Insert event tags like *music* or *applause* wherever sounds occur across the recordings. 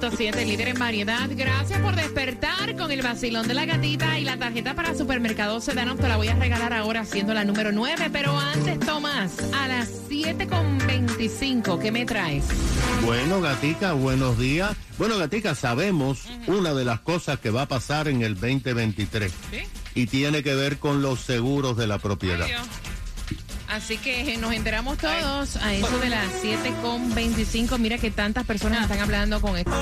106.7, líder en variedad. Gracias por despertar con el vacilón de la gatita y la tarjeta para supermercado Sedano. Te la voy a regalar ahora siendo la número 9. Pero antes, Tomás, a las 7.25, ¿qué me traes? Bueno, Gatica, buenos días. Bueno, Gatica, sabemos una de las cosas que va a pasar en el 2023 ¿Sí? y tiene que ver con los seguros de la propiedad. Así que eh, nos enteramos todos a eso de las 7.25. Mira que tantas personas están hablando con esto.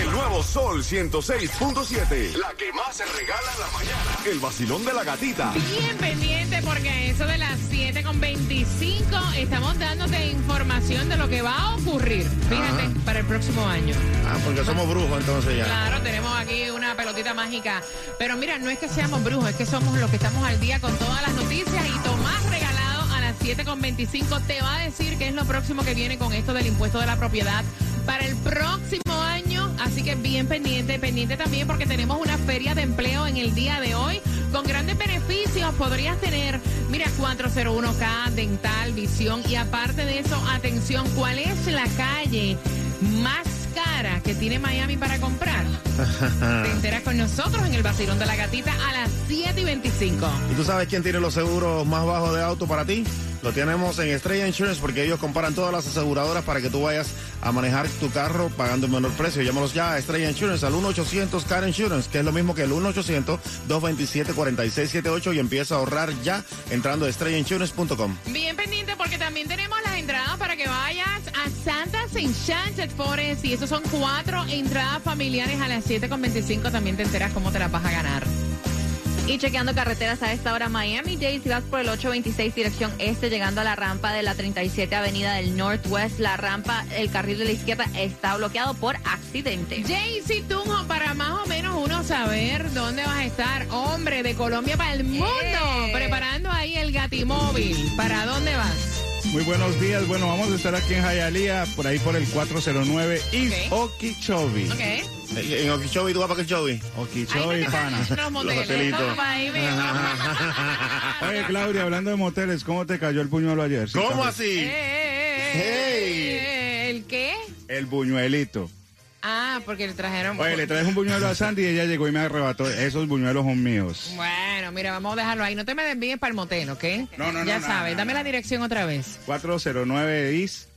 El nuevo Sol 106.7. La que más se regala en la mañana. El vacilón de la gatita. Bien pendiente porque a eso de las 7.25 estamos dándote información de lo que va a ocurrir. Fíjate, para el próximo año. Ah, porque somos brujos entonces ya. Claro, tenemos aquí una pelotita mágica. Pero mira, no es que seamos brujos, es que somos los que estamos al día con todas las noticias y Tomás 7 con 25 te va a decir qué es lo próximo que viene con esto del impuesto de la propiedad para el próximo año. Así que bien pendiente, pendiente también porque tenemos una feria de empleo en el día de hoy con grandes beneficios. Podrías tener, mira, 401k, dental, visión y aparte de eso, atención, ¿cuál es la calle más cara que tiene Miami para comprar? *laughs* Te enteras con nosotros en el Basilón de la Gatita a las 7 y 25. ¿Y tú sabes quién tiene los seguros más bajos de auto para ti? Lo tenemos en Estrella Insurance porque ellos comparan todas las aseguradoras para que tú vayas a manejar tu carro pagando el menor precio. Llámalos ya a Estrella Insurance al 1-800 Car Insurance, que es lo mismo que el 1-800-227-4678 y empieza a ahorrar ya entrando a estrellainsurance.com. Bien pendiente porque también tenemos las entradas para que vayas a Santa's Enchanted Forest y esos son cuatro entradas familiares a las 7.25. También te enteras cómo te las vas a ganar. Y chequeando carreteras a esta hora, Miami-Dade, si vas por el 826 dirección este, llegando a la rampa de la 37 Avenida del Northwest, la rampa, el carril de la izquierda está bloqueado por accidente. Jaycee Tunjo, para más o menos uno saber dónde vas a estar, hombre, de Colombia para el mundo, Eh. preparando ahí el gatimóvil. ¿Para dónde vas? Muy buenos días. Bueno, vamos a estar aquí en Hialeah, por ahí por el 409 East Ok. Okeechobee. Ok. En Okeechobee, ¿tú vas para Okeechobee? Okeechobee, pana. los ven. *laughs* Oye, Claudia, hablando de moteles, ¿cómo te cayó el buñuelo ayer? ¿Sí ¿Cómo así? Eh, eh, eh, eh, ¿El qué? El buñuelito. Ah, porque le trajeron. Oye, le traes un buñuelo a Sandy y ella llegó y me arrebató. Esos buñuelos son míos. Bueno, mira, vamos a dejarlo ahí. No te me desvíes para el motel, ¿ok? No, no, no, Ya no, sabes, no, dame no. la dirección otra vez. 409 East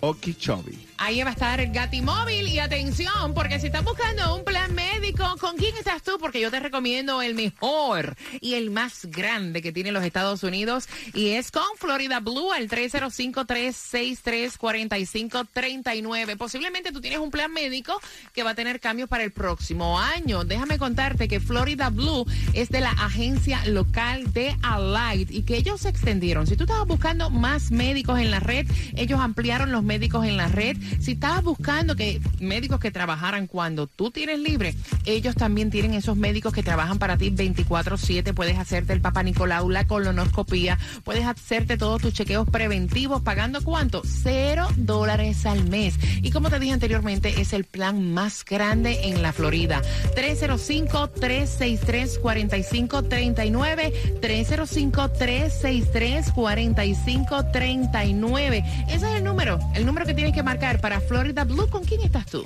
Okeechobee. Ahí va a estar el Gatimóvil y atención, porque si estás buscando un plan médico, ¿con quién estás tú? Porque yo te recomiendo el mejor y el más grande que tiene los Estados Unidos y es con Florida Blue al 305-363-4539. Posiblemente tú tienes un plan médico que va a tener cambios para el próximo año. Déjame contarte que Florida Blue es de la agencia local de Alight y que ellos se extendieron. Si tú estabas buscando más médicos en la red, ellos ampliaron los médicos en la red. Si estabas buscando que médicos que trabajaran cuando tú tienes libre, ellos también tienen esos médicos que trabajan para ti 24/7. Puedes hacerte el Papa Nicolau, la colonoscopía, puedes hacerte todos tus chequeos preventivos pagando cuánto? Cero dólares al mes. Y como te dije anteriormente, es el plan más grande en la Florida. 305-363-4539. 305-363-4539. Ese es el número, el número que tienes que marcar para Florida Blue. ¿Con quién estás tú?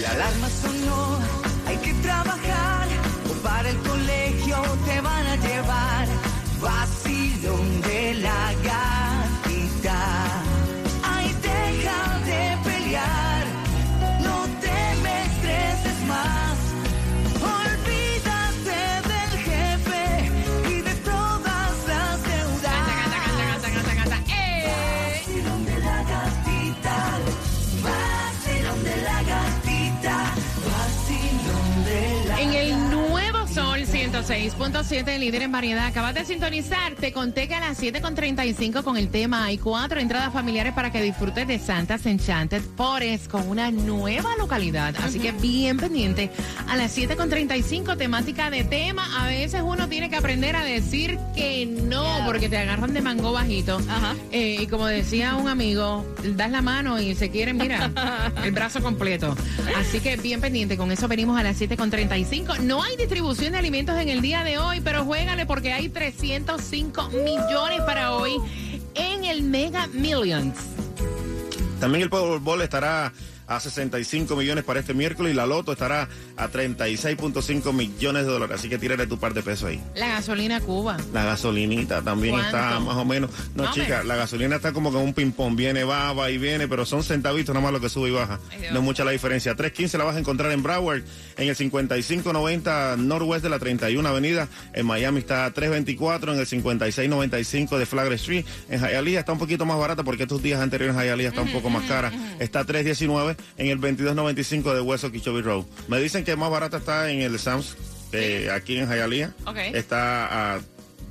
La alarma sonó, hay que trabajar o para el colegio te van a llevar. Vacilón de la gatita. 106.7, líder en variedad. Acabas de sintonizar. Te conté que a las 7.35 con el tema hay cuatro entradas familiares para que disfrutes de Santa's Enchanted Forest con una nueva localidad. Así que bien pendiente. A las 7.35, temática de tema. A veces uno tiene que aprender a decir que no, porque te agarran de mango bajito. Eh, y como decía un amigo, das la mano y se quieren, mira, *laughs* el brazo completo. Así que bien pendiente, con eso venimos a las 7.35. No hay distribución de alimentos en el día de hoy, pero juégale porque hay 305 millones para hoy en el Mega Millions. También el Powerball estará a 65 millones para este miércoles y la Loto estará a 36.5 millones de dólares. Así que tírale tu par de pesos ahí. La gasolina Cuba. La gasolinita también ¿Cuánto? está más o menos. No, Más o chica, la gasolina está como que un ping-pong. Viene, va, va y viene, pero son centavitos nada más lo que sube y baja. Ay. No es mucha la diferencia. 315 la vas a encontrar en Broward, en el 5590 Northwest de la 31 Avenida. En Miami está a 324, en el 5695 de Flagler Street. En Hialeah está un poquito más barata porque estos días anteriores Hialeah está un poco más cara. Está a 319 en el 2295 de West Okeechobee Road. Me dicen que más barata está en el Sam's, eh, aquí en Hialeah. Ok. Está a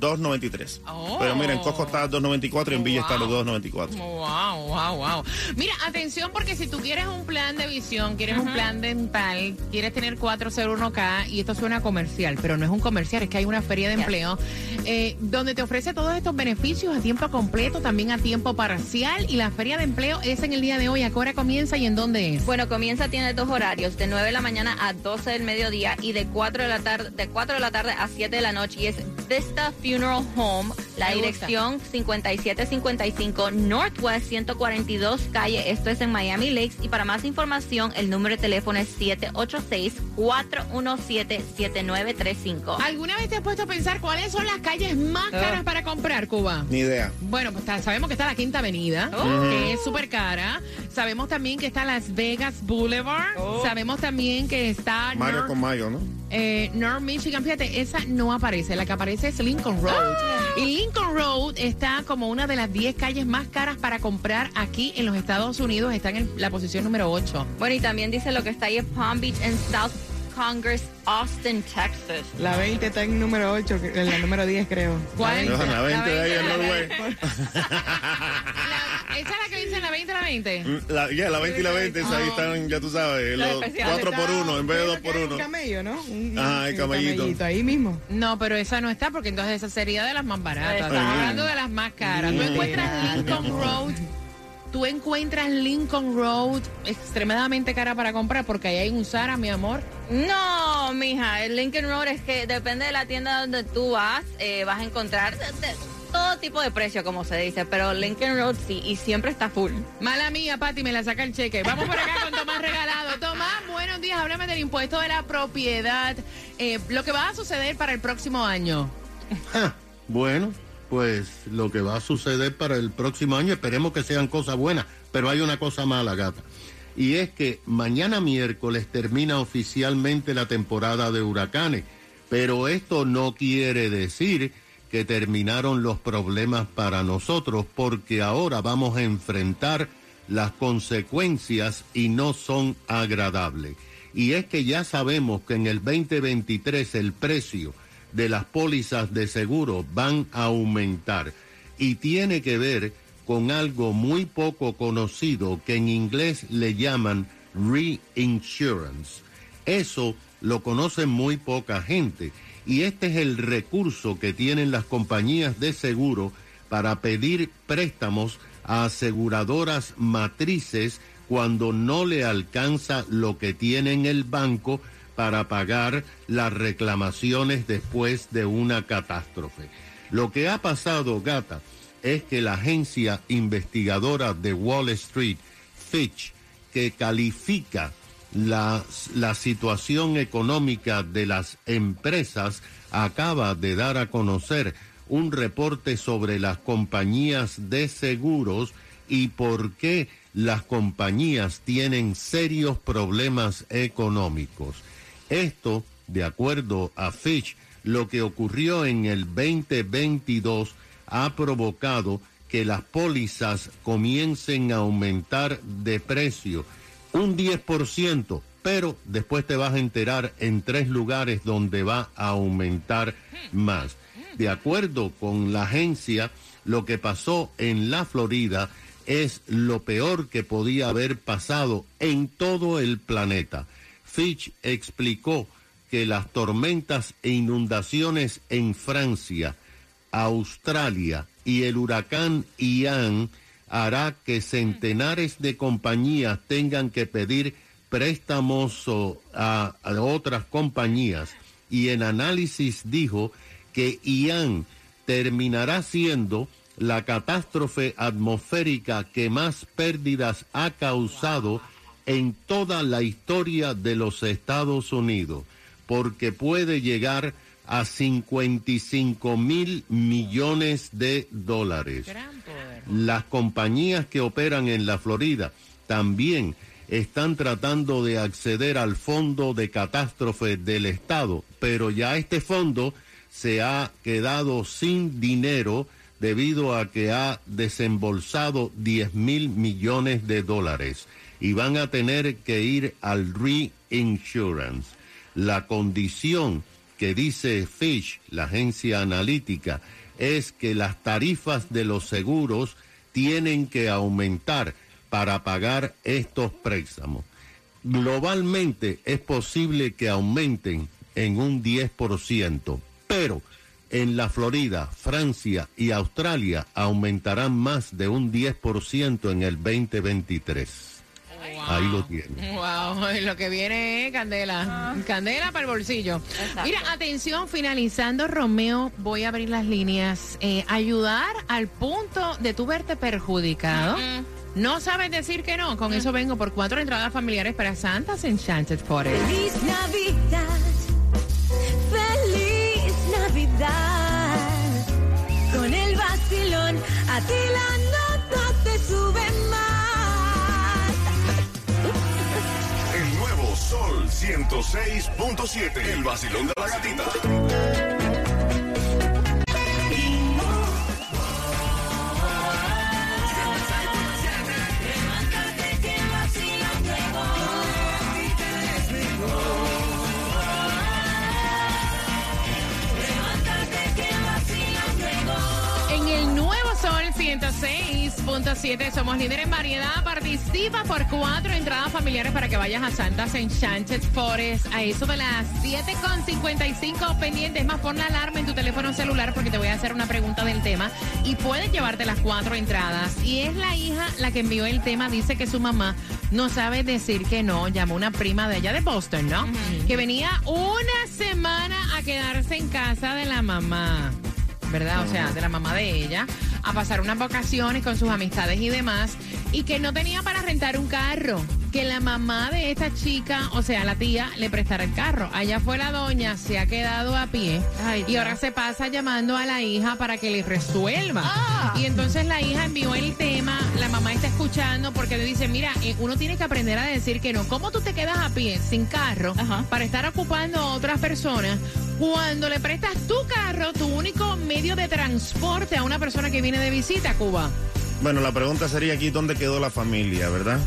2.93. Oh. Pero miren, en Costco está a 2.94 y en Villa está a los Wow. 2.94. Wow, wow, wow. Mira, atención porque si tú quieres un plan de visión, quieres un plan dental, quieres tener 401k y esto suena comercial, pero no es un comercial, es que hay una feria de empleo eh, donde te ofrece todos estos beneficios a tiempo completo, también a tiempo parcial y la feria de empleo es en el día de hoy. ¿A qué hora comienza y en dónde es? Bueno, comienza, tiene dos horarios, de 9 de la mañana a 12 del mediodía y de 4 de la tarde, de 4 de la tarde a 7 de la noche. Y es Vista Funeral Home, la Me gusta. dirección 5755 Northwest 142 calle. Esto es en Miami Lakes. Y para más información, el número de teléfono es 786-417-7935. ¿Alguna vez te has puesto a pensar cuáles son las calles más caras para comprar, Cuba? Ni idea. Bueno, pues sabemos que está la Quinta Avenida, que es súper cara. Sabemos también que está Las Vegas Boulevard. Sabemos también que está Mario North, con Mayo, ¿no? Eh, North Michigan. Fíjate, esa no aparece. La que aparece es Lincoln Road. Y Lincoln Road está como una de las 10 calles más caras para comprar aquí en los Estados Unidos. Está en el- la posición número 8. Bueno, y también dice lo que está ahí en Palm Beach en South Congress, Austin, Texas. La 20 está en número 8, que- en la número 10 creo. ¿Cuál? No, la 20 de ahí en. *laughs* La- ¿Esa es la que dice la 20 la 20? Mm, La, ya, la 20 y la 20, esa ahí están, ya tú sabes, La los especial. 4 por 1 en vez de 2 por Un 1. camello, ¿no? Un, Ajá, el un camellito. ahí mismo. No, pero esa no está porque entonces esa sería de las más baratas. Estamos hablando de las más caras. Tú encuentras Lincoln *laughs* Road. Tú encuentras Lincoln Road extremadamente cara para comprar porque ahí hay un Zara, mi amor. No, mija, el Lincoln Road es que depende de la tienda donde tú vas, eh, vas a encontrar de- de todo tipo de precio, como se dice, pero Lincoln Road sí, y siempre está full. Mala mía, Pati, me la saca el cheque. Vamos por acá con Tomás Regalado. Tomás, buenos días. Háblame del impuesto de la propiedad. Eh, lo que va a suceder para el próximo año. Bueno, pues lo que va a suceder para el próximo año, esperemos que sean cosas buenas, pero hay una cosa mala, gata. Y es que mañana miércoles termina oficialmente la temporada de huracanes, pero esto no quiere decir que terminaron los problemas para nosotros, porque ahora vamos a enfrentar las consecuencias y no son agradables. Y es que ya sabemos que en el 2023 el precio de las pólizas de seguro van a aumentar y tiene que ver con algo muy poco conocido que en inglés le llaman reinsurance. Eso lo conocen muy poca gente y este es el recurso que tienen las compañías de seguro para pedir préstamos a aseguradoras matrices cuando no le alcanza lo que tiene en el banco para pagar las reclamaciones después de una catástrofe. Lo que ha pasado, gata, es que la agencia investigadora de Wall Street, Fitch, que califica la, la situación económica de las empresas, acaba de dar a conocer un reporte sobre las compañías de seguros y por qué las compañías tienen serios problemas económicos. Esto, de acuerdo a Fitch, lo que ocurrió en el 2022 ha provocado que las pólizas comiencen a aumentar de precio un 10% pero después te vas a enterar en tres lugares donde va a aumentar más. De acuerdo con la agencia, lo que pasó en la Florida es lo peor que podía haber pasado en todo el planeta. Fitch explicó que las tormentas e inundaciones en Francia, Australia y el huracán Ian hará que centenares de compañías tengan que pedir préstamos a otras compañías. Y en análisis dijo que Ian terminará siendo la catástrofe atmosférica que más pérdidas ha causado en toda la historia de los Estados Unidos, porque puede llegar a 55 mil millones de dólares. Las compañías que operan en la Florida también están tratando de acceder al fondo de catástrofe del Estado, pero ya este fondo se ha quedado sin dinero debido a que ha desembolsado 10 mil millones de dólares y van a tener que ir al reinsurance. La condición que dice Fish, la agencia analítica, es que las tarifas de los seguros tienen que aumentar para pagar estos préstamos. Globalmente es posible que aumenten en un 10%, pero en la Florida, Francia y Australia aumentarán más de un 10% en el 2023. Ahí lo tienen. Wow, *laughs* lo que viene es candela. Candela para el bolsillo. Exacto. Mira, atención, finalizando, Romeo, voy a abrir las líneas. Eh, ayudar al punto de tu verte perjudicado. No sabes decir que no. Con eso vengo por cuatro entradas familiares para Santas Enchanted Forest. Feliz Navidad, feliz Navidad. Con el vacilón, a ti la Sol 106.7. El vacilón de la gatita. 106.7 somos líderes en variedad. Participa por cuatro entradas familiares para que vayas a Santas Enchanted Forest a eso de las 7.55 pendientes. Más, pon la alarma en tu teléfono celular porque te voy a hacer una pregunta del tema y puedes llevarte las cuatro entradas. Y es la hija la que envió el tema. Dice que su mamá no sabe decir que no. Llamó una prima de ella de Boston, ¿no? Que venía una semana a quedarse en casa de la mamá. ¿verdad? O sea, de la mamá de ella, a pasar unas vacaciones con sus amistades y demás, y que no tenía para rentar un carro. Que la mamá de esta chica, o sea, la tía, le prestara el carro. Allá fue la doña, se ha quedado a pie. Ay, y ahora se pasa llamando a la hija para que le resuelva. Ah. Y entonces la hija envió el tema, la mamá está escuchando porque le dice, mira, eh, uno tiene que aprender a decir que no. ¿Cómo tú te quedas a pie, sin carro, Ajá. para estar ocupando a otras personas cuando le prestas tu carro, tu único medio de transporte a una persona que viene de visita a Cuba? Bueno, la pregunta sería aquí dónde quedó la familia, ¿verdad?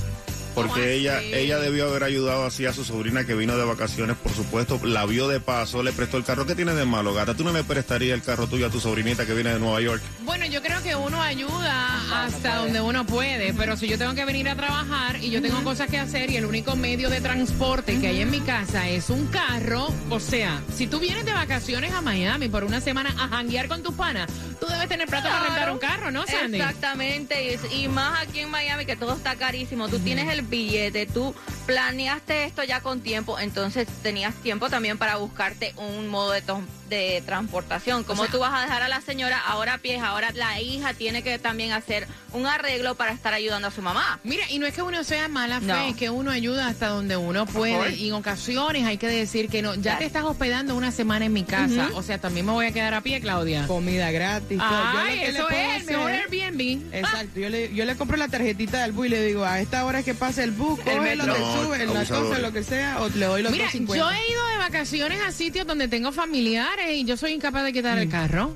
¿Cómo Porque ella, ella debió haber ayudado así a su sobrina que vino de vacaciones, por supuesto, la vio de paso, le prestó el carro. ¿Qué tiene de malo, gata? ¿Tú no le prestarías el carro tuyo a tu sobrinita que viene de Nueva York? Bueno, yo creo que uno ayuda hasta donde uno puede, pero si yo tengo que venir a trabajar y yo tengo cosas que hacer y el único medio de transporte que hay en mi casa es un carro, o sea, si tú vienes de vacaciones a Miami por una semana a janguear con tus panas, tú debes tener plata para rentar un carro, ¿no, Sandy? Exactamente, y, más aquí en Miami que todo está carísimo. Tú tienes el billete, tú planeaste esto ya con tiempo, entonces tenías tiempo también para buscarte un modo de, de transportación. Como sea- tú vas a dejar a la señora ahora a pies, ahora la hija tiene que también hacer un arreglo para estar ayudando a su mamá. Mira, y no es que uno sea mala fe, No. es que uno ayuda hasta donde uno puede. Y en ocasiones hay que decir que no. Ya te estás hospedando una semana en mi casa. O sea, también me voy a quedar a pie, Claudia. Comida gratis. Yo lo Ay, que le eso puedo es el mejor Airbnb. Exacto, yo le, yo le compro la tarjetita del bus y le digo, a esta hora es que pasa el bus, cógelo, metro. te No, sube en la cosa, lo que sea, o le doy los Mira, 250. yo he ido de vacaciones a sitios donde tengo familiares y yo soy incapaz de quitar Mm. el carro.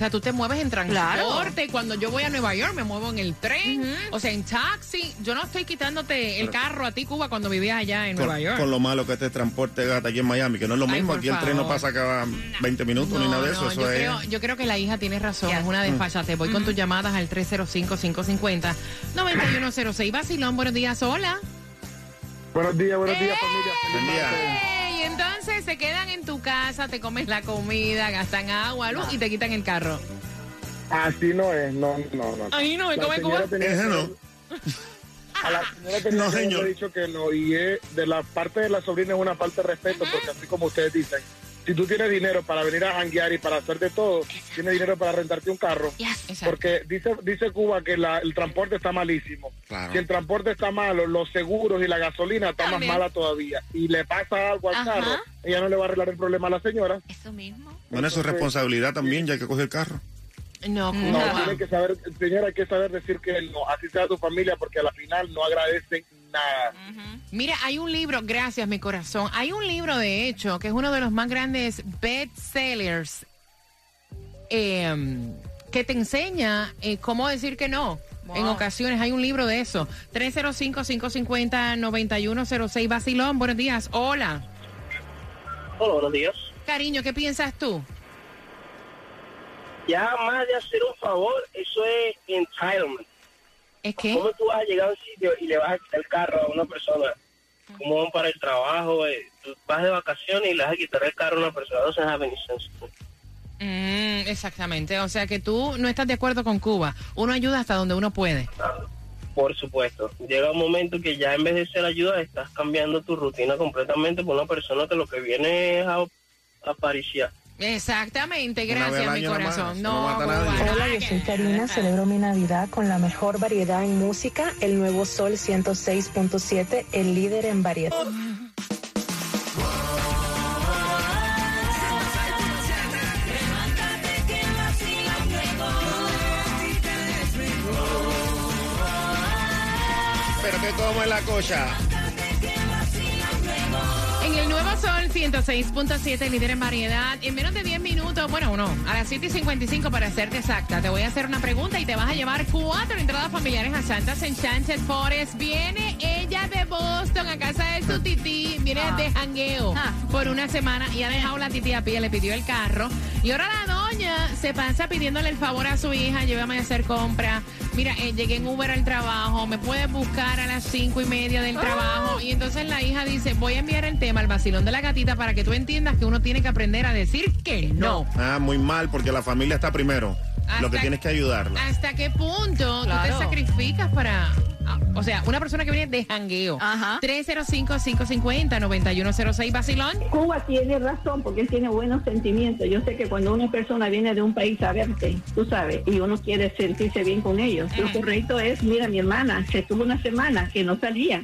sea, tú te mueves en transporte. Cuando yo voy a Nueva York, me muevo en el tren. O sea, en taxi. Yo no estoy quitándote el carro a ti, Cuba, cuando vivías allá en Con, Nueva York. con lo malo que este transporte gata aquí en Miami, que no es lo mismo. Aquí el tren no pasa cada 20 minutos ni nada de eso. no, eso yo, es. creo, yo creo que la hija tiene razón, es una desfachate. Voy con tus llamadas al 305-550-9106. Vacilón, buenos días, hola. Buenos días, buenos días, ¡Eh! familia. Buen día. Y entonces se quedan en tu casa, te comes la comida, gastan agua, luz y te quitan el carro. Así no es, no, no, no. Ay, no, ¿y La cómo es señora Cuba? tenía Ese no. A la señora tenía No, que señor. dicho que no. Y es, de la parte de la sobrina es una falta de respeto, porque así como ustedes dicen, si tú tienes dinero para venir a janguear y para hacer de todo, tienes dinero para rentarte un carro. Porque dice dice Cuba que la- el transporte está malísimo. Claro. Si el transporte está malo, los seguros y la gasolina está También. más mala todavía. Y le pasa algo al Ajá. carro, ella no le va a arreglar el problema a la señora. Eso mismo. Bueno, eso es responsabilidad también, ya que coge el carro. No, No, Cuba. tiene que saber, señora, hay que saber decir que no, así sea tu familia, porque a la final no agradecen nada. Mira, hay un libro, gracias mi corazón, hay un libro de hecho que es uno de los más grandes bestsellers eh, que te enseña eh, cómo decir que no. En ocasiones hay un libro de eso. 305-550-9106. Basilón, buenos días. Hola. Hola, buenos días. Cariño, ¿qué piensas tú? Ya más de hacer un favor, eso es entitlement. ¿Es que? ¿Cómo tú vas a llegar a un sitio y le vas a quitar el carro a una persona? ¿Cómo van para el trabajo? eh? Tú vas de vacaciones y le vas a quitar el carro a una persona. No se have any sense. Mm, exactamente. O sea que tú no estás de acuerdo con Cuba. Uno ayuda hasta donde uno puede. Por supuesto. Llega un momento que ya en vez de ser ayuda, estás cambiando tu rutina completamente por una persona que lo que viene es a, a pariciar. Exactamente. Gracias, mi corazón. no No, Hola, yo soy Karina, celebro mi Navidad con la mejor variedad en música, el nuevo Sol 106.7, el líder en variedad. Pero que como es la cosa. Sol 106.7, líder en variedad. En menos de 10 minutos, bueno, no, a las 7 y 55 para serte exacta, te voy a hacer una pregunta y te vas a llevar cuatro entradas familiares a Santa's Enchanted Forest. Viene ella de Boston a casa de su tití, viene de jangueo Ah. por una semana y ha dejado la tití a pie, le pidió el carro. Y ahora la doña se pasa pidiéndole el favor a su hija, llévame a hacer compra. Mira, eh, llegué en Uber al trabajo, me puedes buscar a las cinco y media del trabajo. Y entonces la hija dice, voy a enviar el tema al vacilón de la gatita para que tú entiendas que uno tiene que aprender a decir que no. Ah, muy mal, porque la familia está primero. Lo que tienes que ayudarla. ¿Hasta qué punto tú Claro. te sacrificas para... ah, O sea, una persona que viene de jangueo. Ajá. 305-550-9106, vacilón. Cuba tiene razón porque él tiene buenos sentimientos. Yo sé que cuando una persona viene de un país a verte, tú sabes, y uno quiere sentirse bien con ellos, lo correcto es, mira, mi hermana se estuvo una semana que no salía.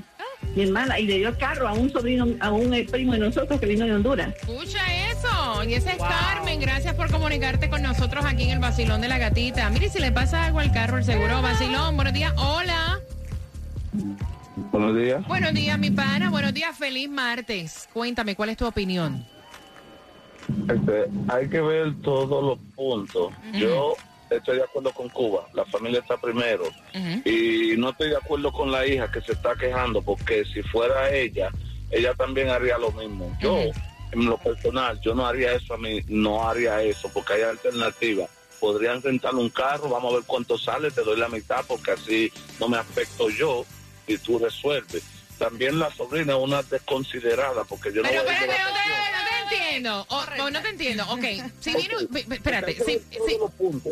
Mi hermana, y le dio el carro a un sobrino, a un eh, primo de nosotros que vino de Honduras. Escucha eso. Y esa es Carmen. Gracias por comunicarte con nosotros aquí en el Vacilón de la Gatita. Mire, si le pasa algo al carro, el seguro Vacilón. Buenos días. Hola. Buenos días. Buenos días, mi pana. Buenos días. Feliz martes. Cuéntame, ¿cuál es tu opinión? Este, hay que ver todos los puntos. Yo estoy de acuerdo con Cuba, la familia está primero. Y no estoy de acuerdo con la hija que se está quejando, porque si fuera ella, ella también haría lo mismo. Yo, en lo personal, yo no haría eso a mí, no haría eso, porque hay alternativas. Podrían rentar un carro, vamos a ver cuánto sale, te doy la mitad, porque así no me afecto yo y tú resuelves. También la sobrina es una desconsiderada, porque yo Pero no voy a entiendo. O- o no te entiendo. Ok. Si viene, espérate.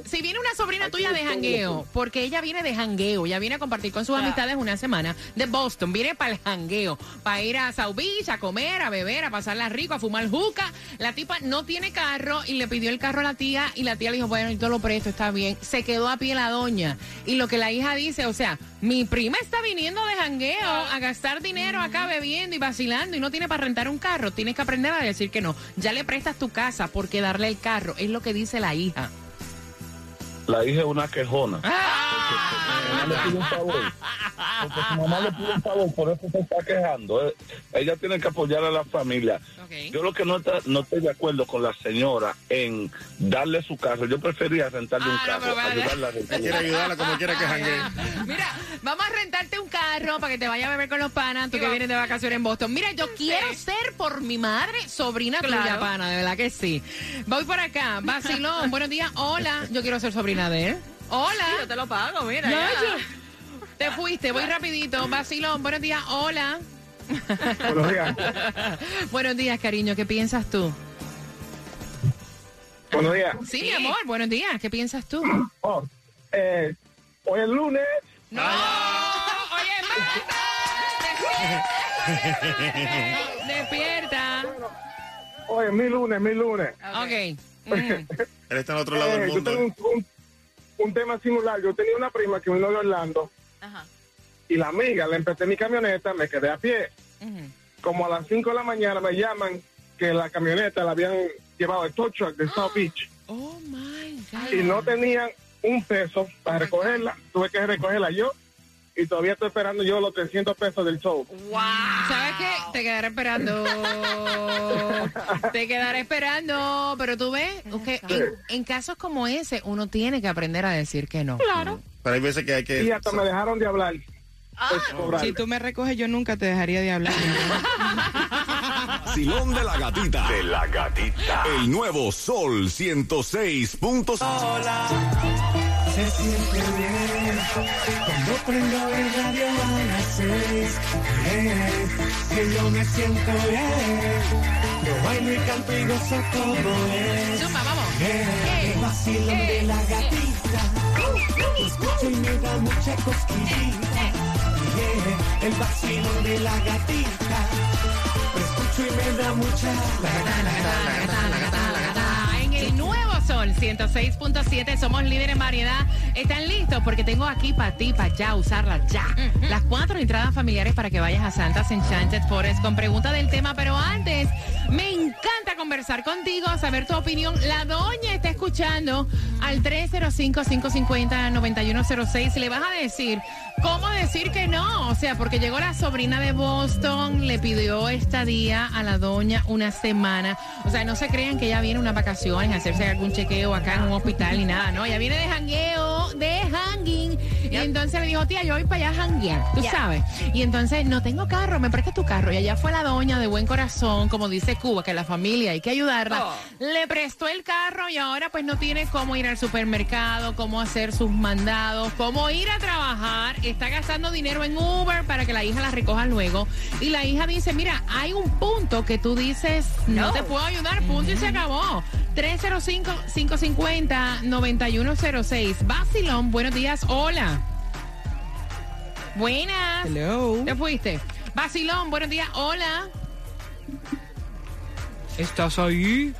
Si, viene una sobrina tuya de jangueo, porque ella viene de jangueo, ya viene a compartir con sus amistades una semana de Boston, viene para el jangueo, para ir a South Beach, a comer, a beber, a pasarla rico, a fumar juca. La tipa no tiene carro y le pidió el carro a la tía y la tía le dijo, bueno, yo lo presto, está bien. Se quedó a pie la doña. Y lo que la hija dice, o sea, mi prima está viniendo de jangueo a gastar dinero acá bebiendo y vacilando y no tiene para rentar un carro. Tienes que aprender a decir que no. Ya le prestas tu casa porque darle el carro es lo que dice la hija. La hija es una quejona. ¡Ah! mamá le pide un favor. Porque su mamá le pide un favor, por eso se está quejando. eh. Ella tiene que apoyar a la familia. Yo lo que no, está- no estoy de acuerdo con la señora en darle su carro. Yo prefería rentarle un carro, pero vale. ayudarla a rentar. Quiere ayudarla como quiera que jangue. Mira, vamos a rentarte un carro para que te vaya a beber con los panas, tú que vienes de vacaciones en Boston. Mira, yo quiero ser por mi madre sobrina tuya, Claro. pana, de verdad que sí. Voy por acá, Vacilón, buenos días, hola, yo quiero ser sobrina de él. Hola. Yo te lo pago, mira. Te fuiste, voy rapidito. Vacilón, buenos días, hola. *laughs* Buenos días. *laughs* buenos días, cariño, ¿qué piensas tú? Buenos días. Sí, mi amor, buenos días, ¿qué piensas tú? Oh, eh, hoy es lunes. No, oye, Marta, despierta. Hoy es mi lunes, mi lunes. Ok. *laughs* Él está en otro lado Eh, del yo mundo. tengo un, un- un tema similar. Yo tenía una prima que vino de Orlando Ajá. y la amiga le empresté mi camioneta, me quedé a pie. Como a las 5 de la mañana me llaman que la camioneta la habían llevado el tow truck de South *gasps* Beach Oh my God. y no tenían un peso para recogerla. Tuve que recogerla yo y todavía estoy esperando yo los 300 pesos del show. ¿Sabes qué? Te quedaré esperando. Te quedaré esperando. Pero tú ves que en, en casos como ese, uno tiene que aprender a decir que no. Claro. Pero hay veces que hay que... Y hasta me dejaron de hablar. Pues, cobrar. Si tú me recoges, yo nunca te dejaría de hablar. Vacilón de la gatita. De la gatita. El nuevo Sol 106.5. Se siente bien cuando prendo el radio a las seis. eh, que yo me siento bien. Yo bailo y canto y gozo como es. Zumba, vamos. Eh, el vacilón de la gatita. Escucho y me da mucha cosquillita. Yeah, el vacilón de la gatita. Escucho y me da mucha. El nuevo Sol 106.7 somos líderes en variedad. ¿Están listos? Porque tengo aquí para ti, para ya, usarlas ya. Las cuatro entradas familiares para que vayas a Santa's Enchanted Forest con pregunta del tema. Pero antes, me encanta conversar contigo, saber tu opinión. La doña está escuchando al 305-550-9106. Le vas a decir cómo decir que no. O sea, porque llegó la sobrina de Boston, le pidió estadía a la doña una semana. O sea, no se crean que ella viene unas vacaciones a hacerse algún chequeo acá en un hospital ni nada, ¿no? Ella viene de jangueo, de hanging. Y entonces le dijo, tía, yo voy para allá a janguear, tú sabes. Y entonces, no tengo carro, me presta tu carro. Y allá fue la doña de buen corazón, como dice Cuba, que la familia hay que ayudarla. Le prestó el carro y ahora pues no tiene cómo ir al supermercado, cómo hacer sus mandados, cómo ir a trabajar. Está gastando dinero en Uber para que la hija la recoja luego. Y la hija dice, mira, hay un punto que tú dices, no, No. te puedo ayudar, punto y se acabó. 305-550-9106. Basilón, buenos días, hola. Buenas. Hello. ¿Te fuiste? Basilón, buenos días, hola. ¿Estás ahí?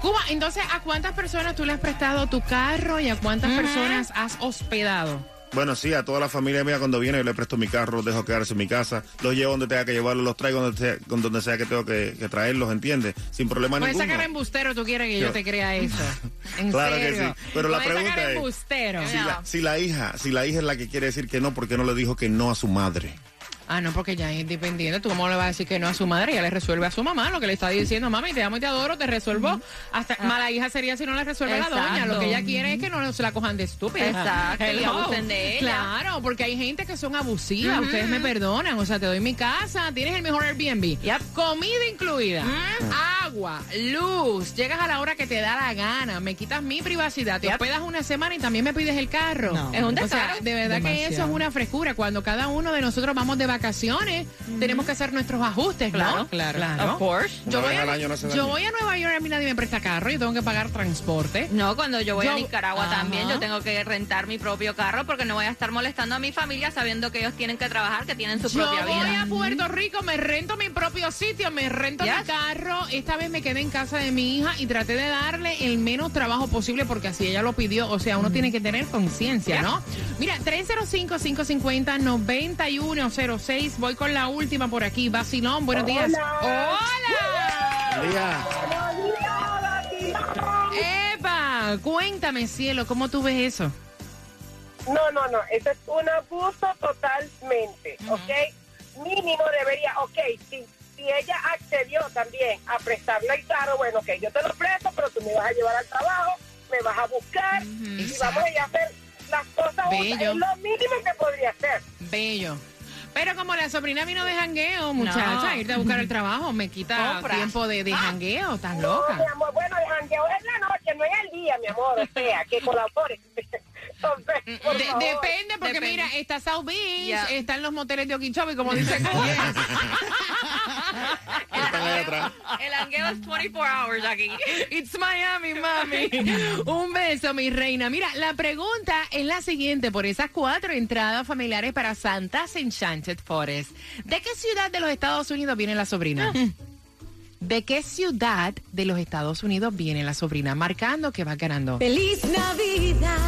Cuba, entonces, ¿a cuántas personas tú le has prestado tu carro y a cuántas personas has hospedado? Bueno, sí, a toda la familia mía cuando viene yo le presto mi carro, los dejo quedarse en mi casa, los llevo donde tenga que llevarlos, los traigo donde sea, con donde sea que tengo que, que traerlos, ¿entiendes? Sin problema ninguno. cara embustero tú quieres que yo, Yo- te crea eso. *laughs* En Claro que sí. Pero la pregunta es. Si la, si la hija, si la hija es la que quiere decir que no, ¿por qué no le dijo que no a su madre? Ah, no, porque ya es independiente. ¿Tú cómo le vas a decir que no a su madre? Ella le resuelve a su mamá lo que le está diciendo. Mami, te amo y te adoro, te resuelvo. Hasta mala hija sería si no le resuelve a la doña. Exacto. Lo que ella quiere es que no se la cojan de estúpida. Exacto, y Hello. abusen de ella. Claro, porque hay gente que son abusivas. Ustedes me perdonan. O sea, te doy mi casa, tienes el mejor Airbnb. Comida incluida. Agua, luz. Llegas a la hora que te da la gana. Me quitas mi privacidad. Te Yep. hospedas una semana y también me pides el carro. Es un O sea, descaro. de verdad que eso es una frescura. Cuando cada uno de nosotros vamos de vacaciones, tenemos que hacer nuestros ajustes, ¿no? Claro, claro. Of course. Yo voy, a, no yo voy a Nueva York, a mí nadie me presta carro, yo tengo que pagar transporte. No, cuando yo voy a Yo- Nicaragua Ajá. también, yo tengo que rentar mi propio carro porque no voy a estar molestando a mi familia sabiendo que ellos tienen que trabajar, que tienen su Yo propia voy vida. a Puerto Rico, me rento mi propio sitio, me rento mi Yes. carro. Esta vez me quedé en casa de mi hija y traté de darle el menos trabajo posible porque así ella lo pidió. O sea, uno tiene que tener conciencia, ¿no? Mira, 305-550-9106. Voy con la última por aquí. Basilón, buenos días. ¡Hola! ¡Epa! Cuéntame, cielo, ¿cómo tú ves eso? No, no, no, eso es un abuso totalmente, ¿ok? Mínimo debería, ok, si, si ella accedió también a prestarle el carro, bueno, ok, yo te lo presto, pero tú me vas a llevar al trabajo, me vas a buscar y vamos a ir a hacer las cosas. Bello. Es lo mínimo que podría hacer. Bello. Pero como la sobrina vino de jangueo, muchacha, No. irte a buscar el trabajo me quita Compra. tiempo de, de jangueo, estás No, loca. mi amor, bueno, el jangueo es la noche, no es el día, mi amor, o sea, que colabore. *laughs* Entonces, por De- depende, porque Depende. mira, está South Beach, Ya. están los moteles de Okeechobee, como dice *laughs* El hangueo es 24 hours aquí. It's Miami, mami. Un beso, mi reina. Mira, la pregunta es la siguiente. Por esas cuatro entradas familiares para Santa's Enchanted Forest, ¿de qué ciudad de los Estados Unidos viene la sobrina? ¿De qué ciudad de los Estados Unidos viene la sobrina? Marcando que va ganando. Feliz Navidad,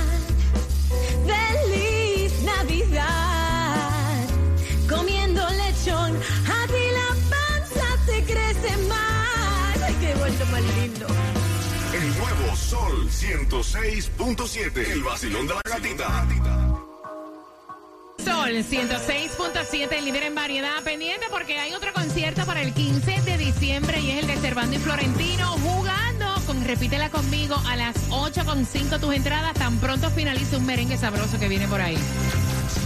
Sol 106.7. El vacilón de la gatita. Sol 106.7, el líder en variedad. Pendiente porque hay otro concierto para el 15 de diciembre y es el de Servando y Florentino jugando con Repítela conmigo a las 8.5 tus entradas. Tan pronto finalice un merengue sabroso que viene por ahí.